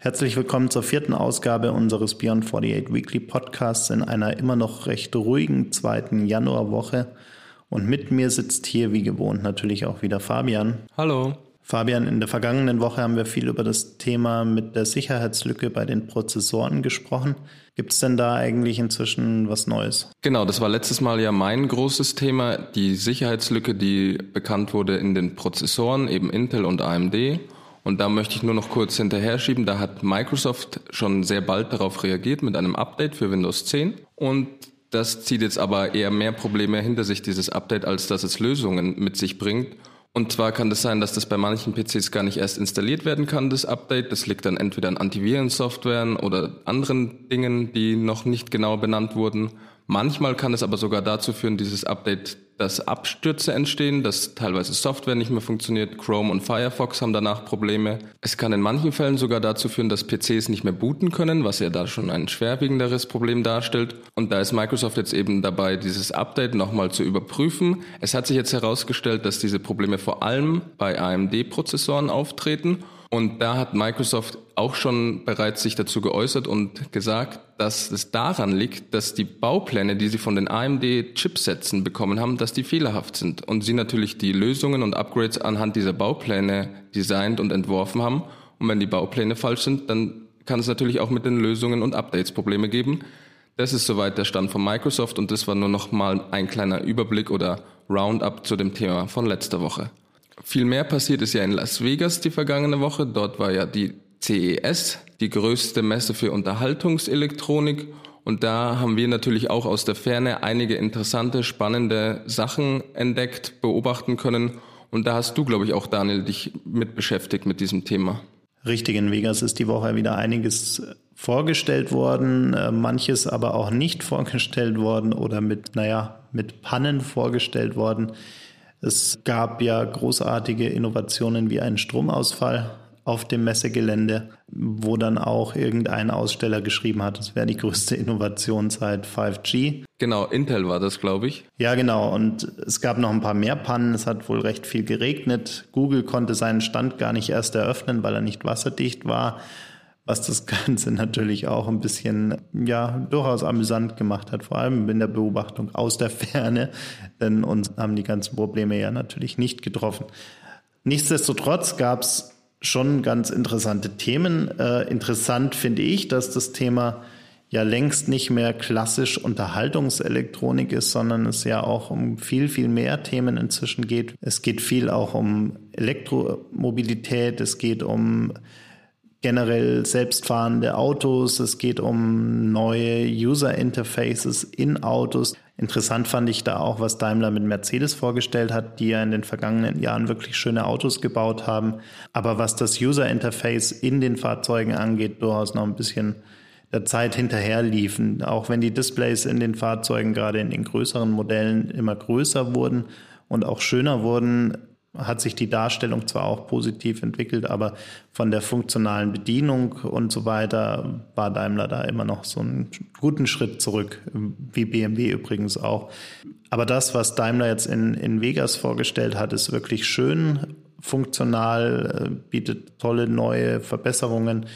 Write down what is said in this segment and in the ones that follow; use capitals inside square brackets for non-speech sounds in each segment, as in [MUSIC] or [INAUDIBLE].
Herzlich willkommen zur vierten Ausgabe unseres Beyond 48 Weekly Podcasts in einer immer noch recht ruhigen zweiten Januarwoche. Und mit mir sitzt hier wie gewohnt natürlich auch wieder Fabian. Hallo. Fabian, in der vergangenen Woche haben wir viel über das Thema mit der Sicherheitslücke bei den Prozessoren gesprochen. Gibt es denn da eigentlich inzwischen was Neues? Genau, das war letztes Mal ja mein großes Thema, die Sicherheitslücke, die bekannt wurde in den Prozessoren, eben Intel und AMD. Und da möchte ich nur noch kurz hinterher schieben, da hat Microsoft schon sehr bald darauf reagiert mit einem Update für Windows 10. Und das zieht jetzt aber eher mehr Probleme hinter sich, dieses Update, als dass es Lösungen mit sich bringt. Und zwar kann es das sein, dass das bei manchen PCs gar nicht erst installiert werden kann, das Update. Das liegt dann entweder an Antivirensoftwaren oder anderen Dingen, die noch nicht genau benannt wurden. Manchmal kann es aber sogar dazu führen, dieses Update, dass Abstürze entstehen, dass teilweise Software nicht mehr funktioniert. Chrome und Firefox haben danach Probleme. Es kann in manchen Fällen sogar dazu führen, dass PCs nicht mehr booten können, was ja da schon ein schwerwiegenderes Problem darstellt. Und da ist Microsoft jetzt eben dabei, dieses Update nochmal zu überprüfen. Es hat sich jetzt herausgestellt, dass diese Probleme vor allem bei AMD-Prozessoren auftreten und da hat Microsoft auch schon bereits sich dazu geäußert und gesagt, dass es daran liegt, dass die Baupläne, die sie von den AMD-Chipsätzen bekommen haben, dass die fehlerhaft sind. Und sie natürlich die Lösungen und Upgrades anhand dieser Baupläne designt und entworfen haben. Und wenn die Baupläne falsch sind, dann kann es natürlich auch mit den Lösungen und Updates Probleme geben. Das ist soweit der Stand von Microsoft und das war nur noch mal ein kleiner Überblick oder Roundup zu dem Thema von letzter Woche. Viel mehr passiert ist ja in Las Vegas die vergangene Woche. Dort war ja die CES, die größte Messe für Unterhaltungselektronik. Und da haben wir natürlich auch aus der Ferne einige interessante, spannende Sachen entdeckt, beobachten können. Und da hast du, glaube ich, auch Daniel, dich mit beschäftigt mit diesem Thema. Richtig, in Vegas ist die Woche wieder einiges vorgestellt worden, äh, manches aber auch nicht vorgestellt worden oder mit, naja, mit Pannen vorgestellt worden. Es gab ja großartige Innovationen wie einen Stromausfall auf dem Messegelände, wo dann auch irgendein Aussteller geschrieben hat, es wäre die größte Innovation seit 5G. Genau, Intel war das, glaube ich. Ja, genau. Und es gab noch ein paar mehr Pannen. Es hat wohl recht viel geregnet. Google konnte seinen Stand gar nicht erst eröffnen, weil er nicht wasserdicht war was das [LAUGHS] Ganze natürlich auch ein bisschen, ja, durchaus amüsant gemacht hat, vor allem in der Beobachtung aus der [LAUGHS] Ferne, denn uns haben die ganzen Probleme ja natürlich nicht getroffen. Nichtsdestotrotz gab es schon ganz interessante Themen. Äh, interessant finde ich, dass das Thema ja längst nicht mehr klassisch Unterhaltungselektronik ist, sondern es ja auch um viel, viel mehr Themen inzwischen geht. Es geht viel auch um Elektromobilität, es geht um generell selbstfahrende Autos, es geht um neue User Interfaces in Autos. Interessant fand ich da auch, was Daimler mit Mercedes vorgestellt hat, die ja in den vergangenen Jahren wirklich schöne Autos gebaut haben. Aber was das User Interface in den Fahrzeugen angeht, durchaus noch ein bisschen der Zeit hinterher liefen. Auch wenn die Displays in den Fahrzeugen gerade in den größeren Modellen immer größer wurden und auch schöner wurden, hat sich die Darstellung zwar auch positiv entwickelt, aber von der funktionalen Bedienung und so weiter war Daimler da immer noch so einen guten Schritt zurück, wie BMW übrigens auch. Aber das, was Daimler jetzt in, in Vegas vorgestellt hat, ist wirklich schön, funktional, äh, bietet tolle neue Verbesserungen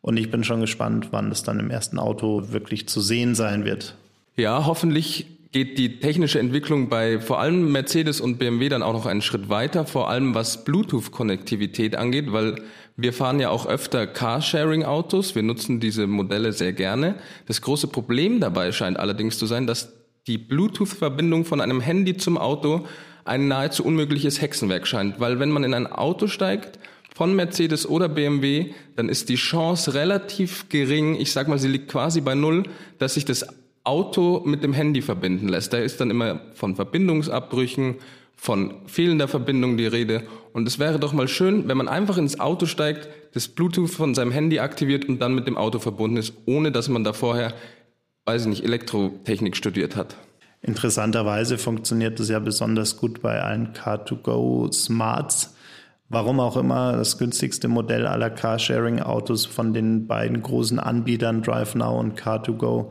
und ich bin schon gespannt, wann es dann im ersten Auto wirklich zu sehen sein wird. Ja, hoffentlich geht die technische Entwicklung bei vor allem Mercedes und BMW dann auch noch einen Schritt weiter, vor allem was Bluetooth-Konnektivität angeht, weil wir fahren ja auch öfter Carsharing-Autos, wir nutzen diese Modelle sehr gerne. Das große Problem dabei scheint allerdings zu sein, dass die Bluetooth-Verbindung von einem Handy zum Auto ein nahezu unmögliches Hexenwerk scheint, weil wenn man in ein Auto steigt, von Mercedes oder BMW, dann ist die Chance relativ gering, ich sag mal, sie liegt quasi bei null, dass sich das Auto mit dem Handy verbinden lässt. Da ist dann immer von Verbindungsabbrüchen, von fehlender Verbindung die Rede. Und es wäre doch mal schön, wenn man einfach ins Auto steigt, das Bluetooth von seinem Handy aktiviert und dann mit dem Auto verbunden ist, ohne dass man da vorher, weiß ich nicht, Elektrotechnik studiert hat. Interessanterweise funktioniert das ja besonders gut bei allen Car2Go Smarts. Warum auch immer das günstigste Modell aller Carsharing-Autos von den beiden großen Anbietern DriveNow und Car2Go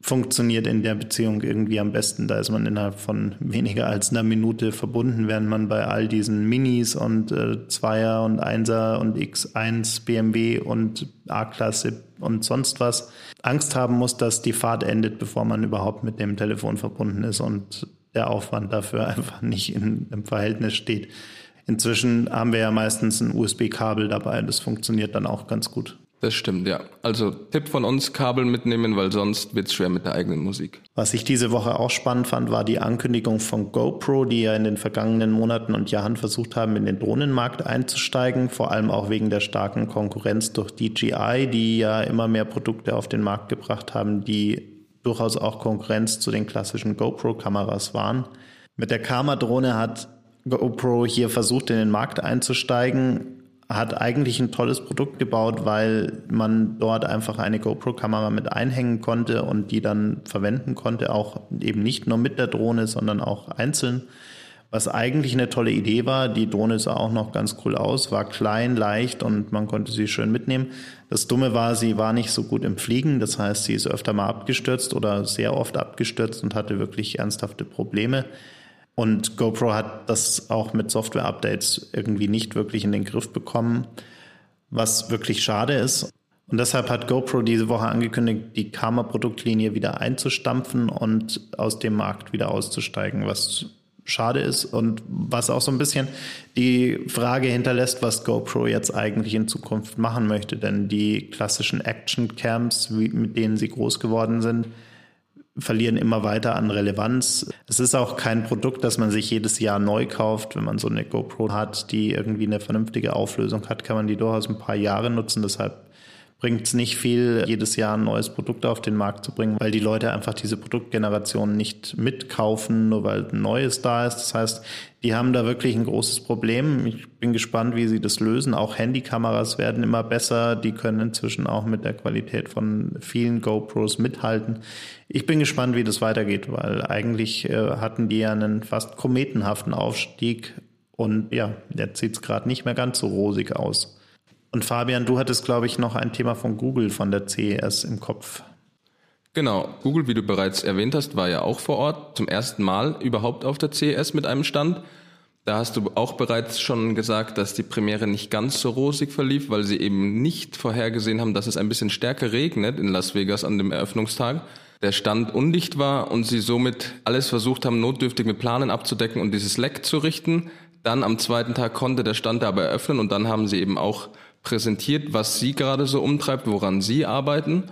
funktioniert in der Beziehung irgendwie am besten. Da ist man innerhalb von weniger als einer Minute verbunden, während man bei all diesen Minis und äh, Zweier und Einser und X1 BMW und A-Klasse und sonst was Angst haben muss, dass die Fahrt endet, bevor man überhaupt mit dem Telefon verbunden ist und der Aufwand dafür [LAUGHS] einfach nicht in, im Verhältnis steht. Inzwischen haben wir ja meistens ein USB-Kabel dabei, das funktioniert dann auch ganz gut. Das stimmt, ja. Also Tipp von uns, Kabel mitnehmen, weil sonst wird es schwer mit der eigenen Musik. Was ich diese Woche auch spannend fand, war die Ankündigung von GoPro, die ja in den vergangenen Monaten und Jahren versucht haben, in den Drohnenmarkt einzusteigen, vor allem auch wegen der starken Konkurrenz durch DJI, die ja immer mehr Produkte auf den Markt gebracht haben, die durchaus auch Konkurrenz zu den klassischen GoPro-Kameras waren. Mit der Karma-Drohne hat GoPro hier versucht, in den Markt einzusteigen, hat eigentlich ein tolles Produkt gebaut, weil man dort einfach eine GoPro-Kamera mit einhängen konnte und die dann verwenden konnte, auch eben nicht nur mit der Drohne, sondern auch einzeln. Was eigentlich eine tolle Idee war, die Drohne sah auch noch ganz cool aus, war klein, leicht und man konnte sie schön mitnehmen. Das Dumme war, sie war nicht so gut im Fliegen, das heißt, sie ist öfter mal abgestürzt oder sehr oft abgestürzt und hatte wirklich ernsthafte Probleme. Und GoPro hat das auch mit Software-Updates irgendwie nicht wirklich in den Griff bekommen, was wirklich schade ist. Und deshalb hat GoPro diese Woche angekündigt, die Karma-Produktlinie wieder einzustampfen und aus dem Markt wieder auszusteigen, was schade ist und was auch so ein bisschen die Frage hinterlässt, was GoPro jetzt eigentlich in Zukunft machen möchte. Denn die klassischen Action-Cams, mit denen sie groß geworden sind, verlieren immer weiter an Relevanz. Es ist auch kein Produkt, das man sich jedes Jahr neu kauft. Wenn man so eine GoPro hat, die irgendwie eine vernünftige Auflösung hat, kann man die durchaus ein paar Jahre nutzen. Deshalb bringt es nicht viel, jedes Jahr ein neues Produkt auf den Markt zu bringen, weil die Leute einfach diese Produktgeneration nicht mitkaufen, nur weil ein neues da ist. Das heißt, die haben da wirklich ein großes Problem. Ich bin gespannt, wie sie das lösen. Auch Handykameras werden immer besser. Die können inzwischen auch mit der Qualität von vielen GoPros mithalten. Ich bin gespannt, wie das weitergeht, weil eigentlich äh, hatten die ja einen fast kometenhaften Aufstieg und ja, jetzt sieht es gerade nicht mehr ganz so rosig aus. Und Fabian, du hattest, glaube ich, noch ein Thema von Google von der CES im Kopf. Genau, Google, wie du bereits erwähnt hast, war ja auch vor Ort, zum ersten Mal überhaupt auf der CES mit einem Stand. Da hast du auch bereits schon gesagt, dass die Premiere nicht ganz so rosig verlief, weil sie eben nicht vorhergesehen haben, dass es ein bisschen stärker regnet in Las Vegas an dem Eröffnungstag. Der Stand undicht war und sie somit alles versucht haben, notdürftig mit Planen abzudecken und dieses Leck zu richten. Dann am zweiten Tag konnte der Stand aber eröffnen und dann haben sie eben auch präsentiert, was Sie gerade so umtreibt, woran Sie arbeiten.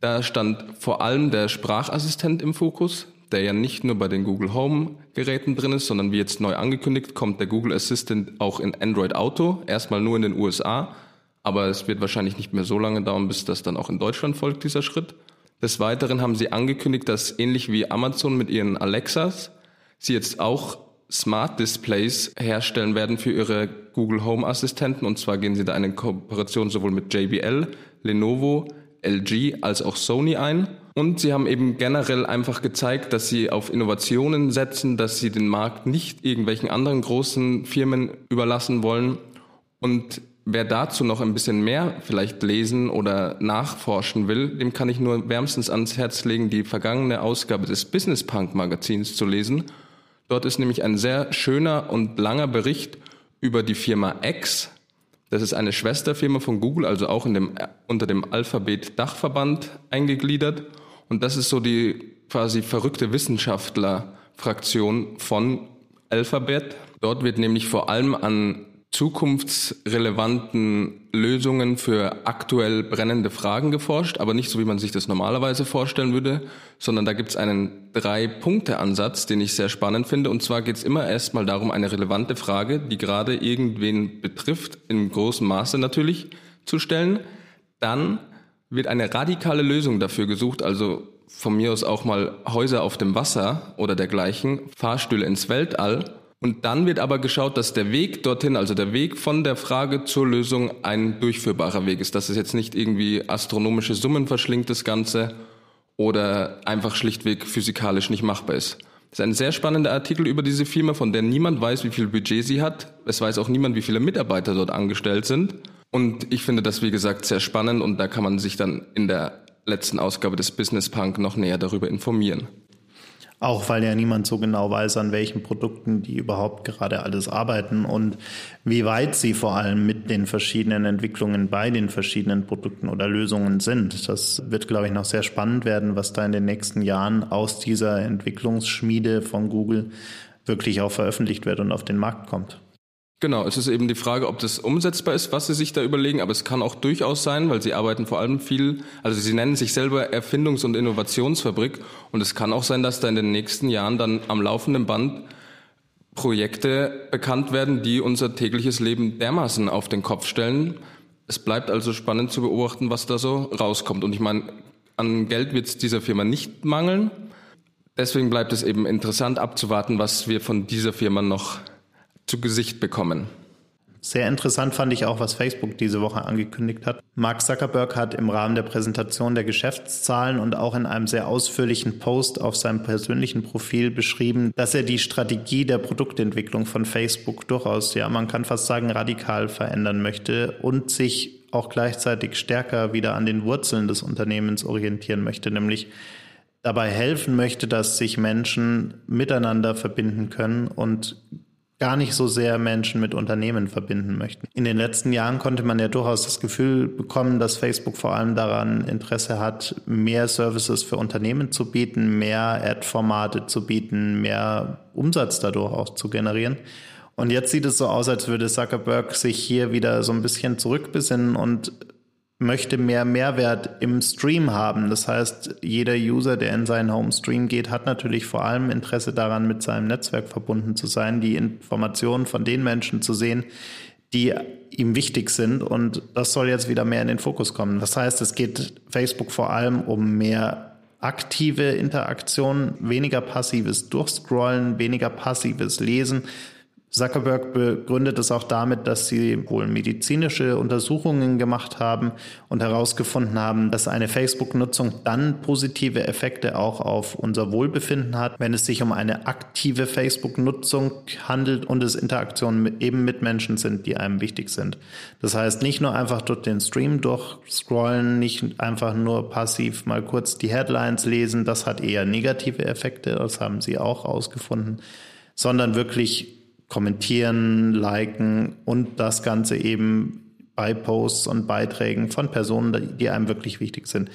Da stand vor allem der Sprachassistent im Fokus, der ja nicht nur bei den Google Home Geräten drin ist, sondern wie jetzt neu angekündigt, kommt der Google Assistant auch in Android Auto, erstmal nur in den USA, aber es wird wahrscheinlich nicht mehr so lange dauern, bis das dann auch in Deutschland folgt, dieser Schritt. Des Weiteren haben sie angekündigt, dass ähnlich wie Amazon mit ihren Alexas sie jetzt auch Smart Displays herstellen werden für ihre Google Home Assistenten. Und zwar gehen sie da eine Kooperation sowohl mit JBL, Lenovo, LG als auch Sony ein. Und sie haben eben generell einfach gezeigt, dass sie auf Innovationen setzen, dass sie den Markt nicht irgendwelchen anderen großen Firmen überlassen wollen. Und wer dazu noch ein bisschen mehr vielleicht lesen oder nachforschen will, dem kann ich nur wärmstens ans Herz legen, die vergangene Ausgabe des Business Punk Magazins zu lesen Dort ist nämlich ein sehr schöner und langer Bericht über die Firma X. Das ist eine Schwesterfirma von Google, also auch dem, unter dem Alphabet Dachverband eingegliedert. Und das ist so die quasi verrückte Wissenschaftler-Fraktion von Alphabet. Dort wird nämlich vor allem an zukunftsrelevanten Lösungen für aktuell brennende Fragen geforscht, aber nicht so, wie man sich das normalerweise vorstellen würde, sondern da gibt es einen Drei-Punkte-Ansatz, den ich sehr spannend finde. Und zwar geht es immer erstmal darum, eine relevante Frage, die gerade irgendwen betrifft, in großem Maße natürlich, zu stellen. Dann wird eine radikale Lösung dafür gesucht, also von mir aus auch mal Häuser auf dem Wasser oder dergleichen, Fahrstühle ins Weltall und dann wird aber geschaut, dass der Weg dorthin, also der Weg von der Frage zur Lösung ein durchführbarer Weg ist. Dass es jetzt nicht irgendwie astronomische Summen verschlingt, das Ganze, oder einfach schlichtweg physikalisch nicht machbar ist. Das ist ein sehr spannender Artikel über diese Firma, von der niemand weiß, wie viel Budget sie hat. Es weiß auch niemand, wie viele Mitarbeiter dort angestellt sind. Und ich finde das, wie gesagt, sehr spannend und da kann man sich dann in der letzten Ausgabe des Business Punk noch näher darüber informieren. Auch weil ja niemand so genau weiß, an welchen Produkten die überhaupt gerade alles arbeiten und wie weit sie vor allem mit den verschiedenen Entwicklungen bei den verschiedenen Produkten oder Lösungen sind. Das wird, glaube ich, noch sehr spannend werden, was da in den nächsten Jahren aus dieser Entwicklungsschmiede von Google wirklich auch veröffentlicht wird und auf den Markt kommt. Genau, es ist eben die Frage, ob das umsetzbar ist, was Sie sich da überlegen, aber es kann auch durchaus sein, weil Sie arbeiten vor allem viel, also Sie nennen sich selber Erfindungs- und Innovationsfabrik und es kann auch sein, dass da in den nächsten Jahren dann am laufenden Band Projekte bekannt werden, die unser tägliches Leben dermaßen auf den Kopf stellen. Es bleibt also spannend zu beobachten, was da so rauskommt. Und ich meine, an Geld wird es dieser Firma nicht mangeln. Deswegen bleibt es eben interessant abzuwarten, was wir von dieser Firma noch zu Gesicht bekommen. Sehr interessant fand ich auch, was Facebook diese Woche angekündigt hat. Mark Zuckerberg hat im Rahmen der Präsentation der Geschäftszahlen und auch in einem sehr ausführlichen Post auf seinem persönlichen Profil beschrieben, dass er die Strategie der Produktentwicklung von Facebook durchaus, ja, man kann fast sagen, radikal verändern möchte und sich auch gleichzeitig stärker wieder an den Wurzeln des Unternehmens orientieren möchte, nämlich dabei helfen möchte, dass sich Menschen miteinander verbinden können und gar nicht so sehr Menschen mit Unternehmen verbinden möchten. In den letzten Jahren konnte man ja durchaus das Gefühl bekommen, dass Facebook vor allem daran Interesse hat, mehr Services für Unternehmen zu bieten, mehr Ad-Formate zu bieten, mehr Umsatz dadurch auch zu generieren. Und jetzt sieht es so aus, als würde Zuckerberg sich hier wieder so ein bisschen zurückbesinnen und möchte mehr Mehrwert im Stream haben. Das heißt, jeder User, der in seinen Home Stream geht, hat natürlich vor allem Interesse daran, mit seinem Netzwerk verbunden zu sein, die Informationen von den Menschen zu sehen, die ihm wichtig sind. Und das soll jetzt wieder mehr in den Fokus kommen. Das heißt, es geht Facebook vor allem um mehr aktive Interaktion, weniger passives Durchscrollen, weniger passives Lesen, Zuckerberg begründet es auch damit, dass sie wohl medizinische Untersuchungen gemacht haben und herausgefunden haben, dass eine Facebook-Nutzung dann positive Effekte auch auf unser Wohlbefinden hat, wenn es sich um eine aktive Facebook-Nutzung handelt und es Interaktionen mit, eben mit Menschen sind, die einem wichtig sind. Das heißt, nicht nur einfach durch den Stream durchscrollen, nicht einfach nur passiv mal kurz die Headlines lesen, das hat eher negative Effekte, das haben sie auch herausgefunden, sondern wirklich kommentieren, liken und das Ganze eben bei Posts und Beiträgen von Personen, die einem wirklich wichtig sind.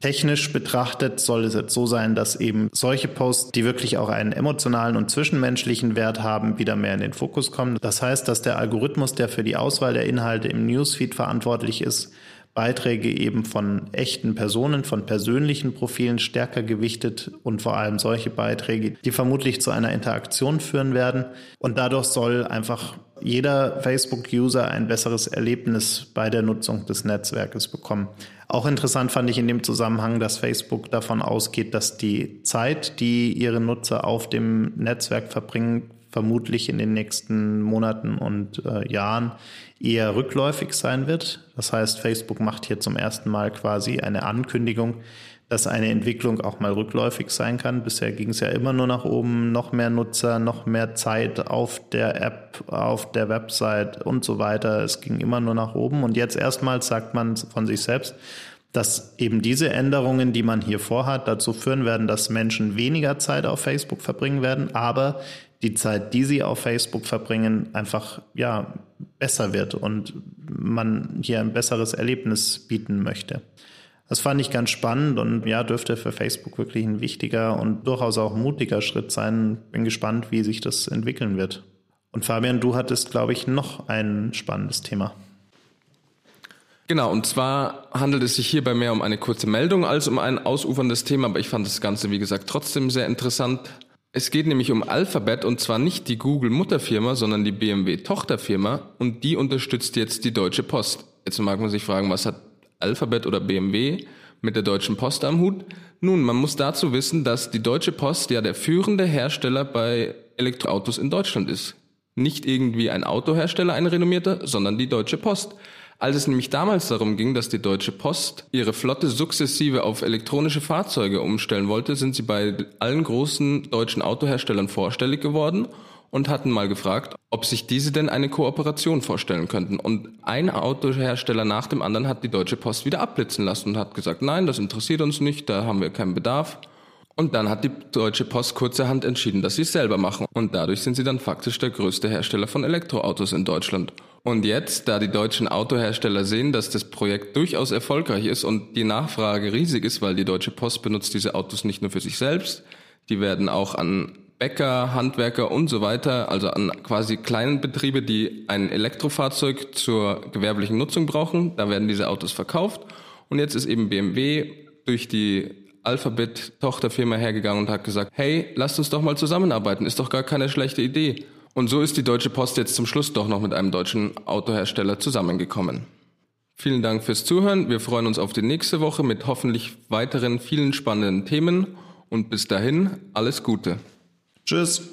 Technisch betrachtet soll es jetzt so sein, dass eben solche Posts, die wirklich auch einen emotionalen und zwischenmenschlichen Wert haben, wieder mehr in den Fokus kommen. Das heißt, dass der Algorithmus, der für die Auswahl der Inhalte im Newsfeed verantwortlich ist, Beiträge eben von echten Personen, von persönlichen Profilen stärker gewichtet und vor allem solche Beiträge, die vermutlich zu einer Interaktion führen werden. Und dadurch soll einfach jeder Facebook-User ein besseres Erlebnis bei der Nutzung des Netzwerkes bekommen. Auch interessant fand ich in dem Zusammenhang, dass Facebook davon ausgeht, dass die Zeit, die ihre Nutzer auf dem Netzwerk verbringen, vermutlich in den nächsten Monaten und äh, Jahren eher rückläufig sein wird. Das heißt, Facebook macht hier zum ersten Mal quasi eine Ankündigung, dass eine Entwicklung auch mal rückläufig sein kann. Bisher ging es ja immer nur nach oben, noch mehr Nutzer, noch mehr Zeit auf der App, auf der Website und so weiter. Es ging immer nur nach oben und jetzt erstmals sagt man von sich selbst, dass eben diese Änderungen, die man hier vorhat, dazu führen werden, dass Menschen weniger Zeit auf Facebook verbringen werden, aber die Zeit, die sie auf Facebook verbringen, einfach ja besser wird und man hier ein besseres Erlebnis bieten möchte. Das fand ich ganz spannend und ja, dürfte für Facebook wirklich ein wichtiger und durchaus auch mutiger Schritt sein. Bin gespannt, wie sich das entwickeln wird. Und Fabian, du hattest, glaube ich, noch ein spannendes Thema. Genau, und zwar handelt es sich hierbei mehr um eine kurze Meldung als um ein ausuferndes Thema, aber ich fand das Ganze, wie gesagt, trotzdem sehr interessant. Es geht nämlich um Alphabet und zwar nicht die Google-Mutterfirma, sondern die BMW-Tochterfirma und die unterstützt jetzt die Deutsche Post. Jetzt mag man sich fragen, was hat Alphabet oder BMW mit der Deutschen Post am Hut? Nun, man muss dazu wissen, dass die Deutsche Post ja der führende Hersteller bei Elektroautos in Deutschland ist. Nicht irgendwie ein Autohersteller, ein renommierter, sondern die Deutsche Post. Als es nämlich damals darum ging, dass die Deutsche Post ihre Flotte sukzessive auf elektronische Fahrzeuge umstellen wollte, sind sie bei allen großen deutschen Autoherstellern vorstellig geworden und hatten mal gefragt, ob sich diese denn eine Kooperation vorstellen könnten. Und ein Autohersteller nach dem anderen hat die Deutsche Post wieder abblitzen lassen und hat gesagt, nein, das interessiert uns nicht, da haben wir keinen Bedarf. Und dann hat die Deutsche Post kurzerhand entschieden, dass sie es selber machen. Und dadurch sind sie dann faktisch der größte Hersteller von Elektroautos in Deutschland. Und jetzt, da die deutschen Autohersteller sehen, dass das Projekt durchaus erfolgreich ist und die Nachfrage riesig ist, weil die Deutsche Post benutzt diese Autos nicht nur für sich selbst, die werden auch an Bäcker, Handwerker und so weiter, also an quasi kleinen Betriebe, die ein Elektrofahrzeug zur gewerblichen Nutzung brauchen. Da werden diese Autos verkauft. Und jetzt ist eben BMW durch die Alphabet-Tochterfirma hergegangen und hat gesagt, hey, lasst uns doch mal zusammenarbeiten, ist doch gar keine schlechte Idee. Und so ist die Deutsche Post jetzt zum Schluss doch noch mit einem deutschen Autohersteller zusammengekommen. Vielen Dank fürs Zuhören. Wir freuen uns auf die nächste Woche mit hoffentlich weiteren vielen spannenden Themen und bis dahin alles Gute. Tschüss.